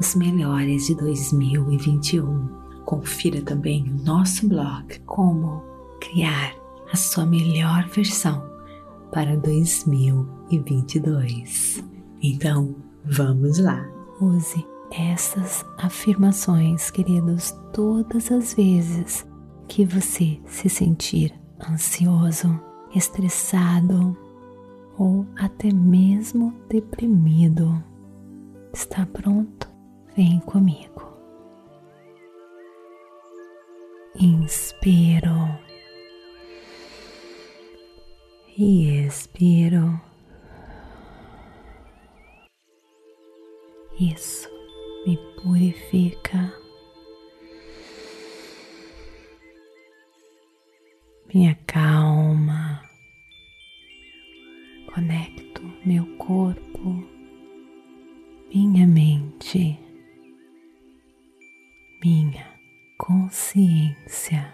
os melhores de 2021. Confira também o nosso blog Como Criar a Sua Melhor Versão para 2022. Então, vamos lá! Use essas afirmações, queridos, todas as vezes que você se sentir ansioso, estressado ou até mesmo deprimido. Está pronto? Vem comigo. Inspiro e expiro. Isso me purifica, me acalma, conecto meu corpo, minha mente minha consciência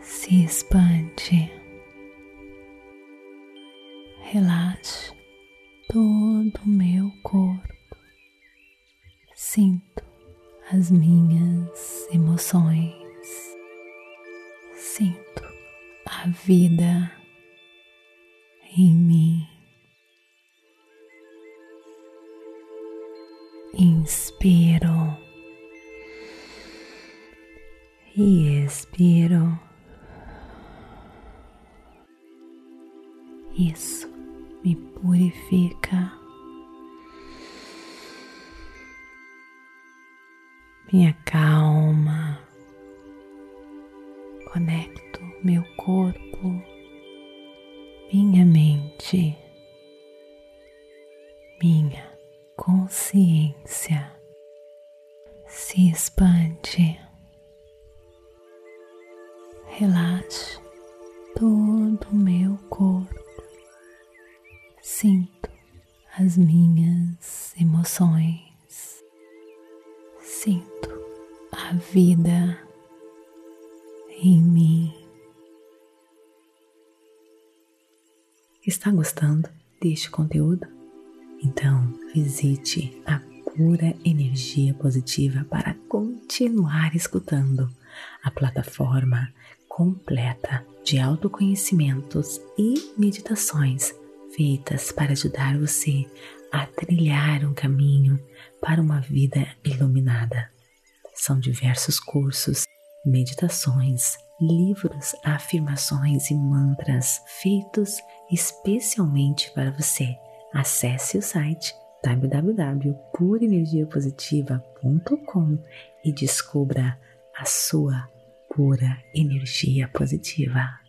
se expande. Relaxe todo o meu corpo. Sinto as minhas emoções. Sinto a vida em mim. Inspiro e expiro. Isso me purifica, me acalma, conecto meu corpo, minha mente, minha consciência. Se expande relaxe todo o meu corpo. Sinto as minhas emoções. Sinto a vida em mim. Está gostando deste conteúdo? Então visite a pura energia positiva para continuar escutando a plataforma completa de autoconhecimentos e meditações feitas para ajudar você a trilhar um caminho para uma vida iluminada. São diversos cursos, meditações, livros, afirmações e mantras feitos especialmente para você. Acesse o site www.purenergiapositiva.com e descubra a sua pura energia positiva.